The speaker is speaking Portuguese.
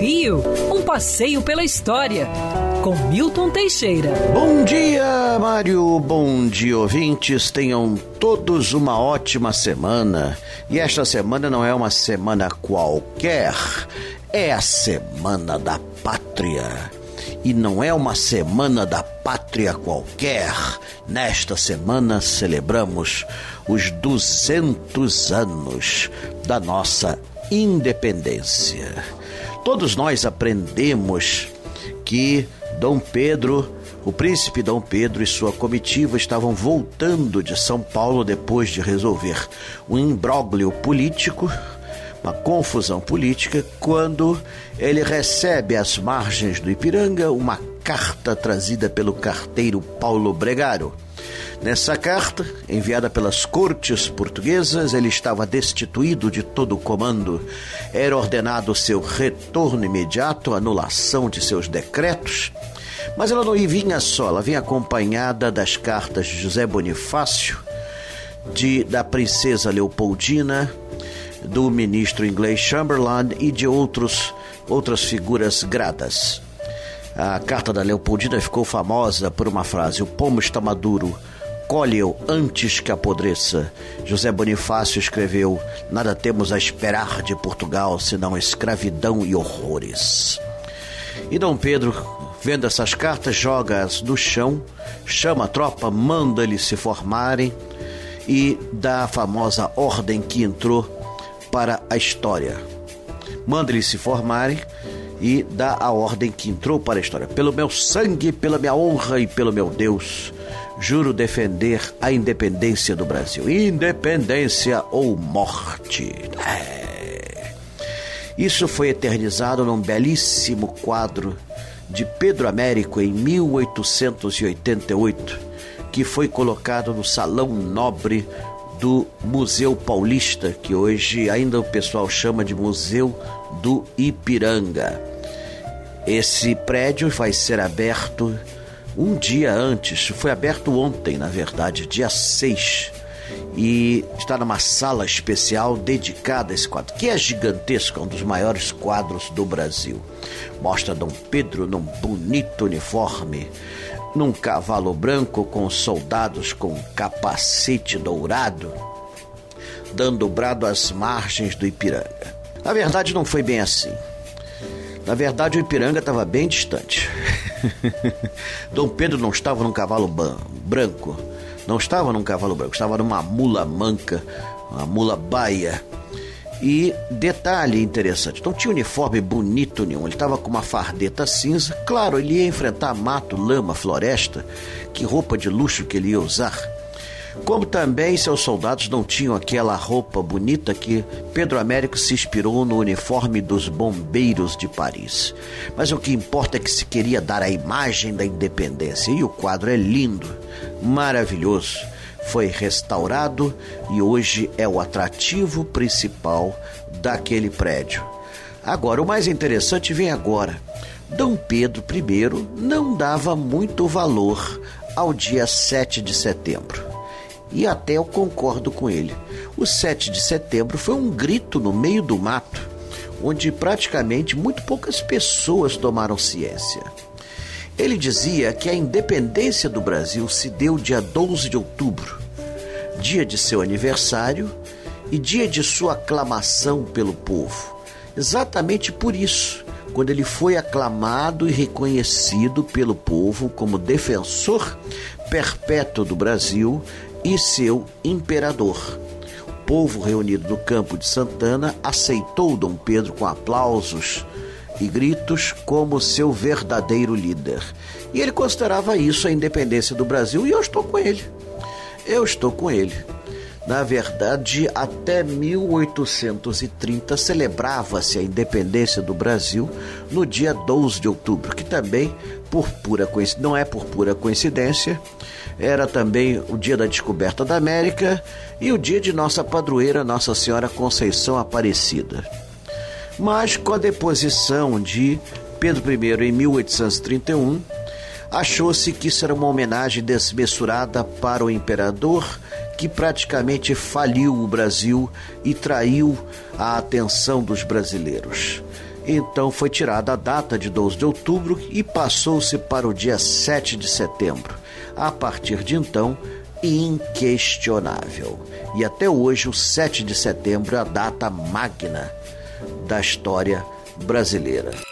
Rio, um passeio pela história, com Milton Teixeira. Bom dia, Mário. Bom dia, ouvintes. Tenham todos uma ótima semana. E esta semana não é uma semana qualquer, é a Semana da Pátria. E não é uma semana da pátria qualquer. Nesta semana celebramos os 200 anos da nossa independência. Todos nós aprendemos que Dom Pedro, o príncipe Dom Pedro e sua comitiva estavam voltando de São Paulo depois de resolver um imbróglio político, uma confusão política, quando ele recebe às margens do Ipiranga uma carta trazida pelo carteiro Paulo Bregaro Nessa carta, enviada pelas cortes portuguesas, ele estava destituído de todo o comando. Era ordenado seu retorno imediato, anulação de seus decretos. Mas ela não vinha só, ela vinha acompanhada das cartas de José Bonifácio, de, da princesa Leopoldina, do ministro inglês Chamberlain e de outros, outras figuras gradas. A carta da Leopoldina ficou famosa por uma frase: O pomo está maduro, colhe-o antes que apodreça. José Bonifácio escreveu: Nada temos a esperar de Portugal senão escravidão e horrores. E Dom Pedro, vendo essas cartas, joga-as no chão, chama a tropa, manda eles se formarem e dá a famosa ordem que entrou para a história. Manda eles se formarem e dá a ordem que entrou para a história. Pelo meu sangue, pela minha honra e pelo meu Deus, Juro defender a independência do Brasil. Independência ou morte. É. Isso foi eternizado num belíssimo quadro de Pedro Américo em 1888, que foi colocado no Salão Nobre do Museu Paulista, que hoje ainda o pessoal chama de Museu do Ipiranga. Esse prédio vai ser aberto um dia antes, foi aberto ontem, na verdade, dia 6, e está numa sala especial dedicada a esse quadro, que é gigantesco, é um dos maiores quadros do Brasil. Mostra Dom Pedro num bonito uniforme, num cavalo branco com soldados com capacete dourado, dando brado às margens do Ipiranga. Na verdade, não foi bem assim. Na verdade, o Ipiranga estava bem distante. Dom Pedro não estava num cavalo branco, não estava num cavalo branco, estava numa mula manca, uma mula baia. E detalhe interessante, não tinha uniforme bonito nenhum, ele estava com uma fardeta cinza. Claro, ele ia enfrentar mato, lama, floresta, que roupa de luxo que ele ia usar. Como também seus soldados não tinham aquela roupa bonita que Pedro Américo se inspirou no uniforme dos bombeiros de Paris. Mas o que importa é que se queria dar a imagem da independência e o quadro é lindo, maravilhoso. Foi restaurado e hoje é o atrativo principal daquele prédio. Agora, o mais interessante vem agora. Dom Pedro I não dava muito valor ao dia 7 de setembro e até eu concordo com ele. O 7 de setembro foi um grito no meio do mato, onde praticamente muito poucas pessoas tomaram ciência. Ele dizia que a independência do Brasil se deu dia 12 de outubro, dia de seu aniversário e dia de sua aclamação pelo povo. Exatamente por isso, quando ele foi aclamado e reconhecido pelo povo como defensor perpétuo do Brasil e seu imperador. O povo reunido no campo de Santana aceitou Dom Pedro com aplausos e gritos como seu verdadeiro líder. E ele considerava isso a independência do Brasil e eu estou com ele. Eu estou com ele. Na verdade, até 1830 celebrava-se a independência do Brasil no dia 12 de outubro, que também, por pura não é por pura coincidência, era também o dia da descoberta da América e o dia de nossa padroeira Nossa Senhora Conceição Aparecida. Mas com a deposição de Pedro I em 1831, achou-se que isso era uma homenagem desmesurada para o imperador que praticamente faliu o Brasil e traiu a atenção dos brasileiros. Então foi tirada a data de 12 de outubro e passou-se para o dia 7 de setembro. A partir de então, inquestionável. E até hoje, o 7 de setembro é a data magna da história brasileira.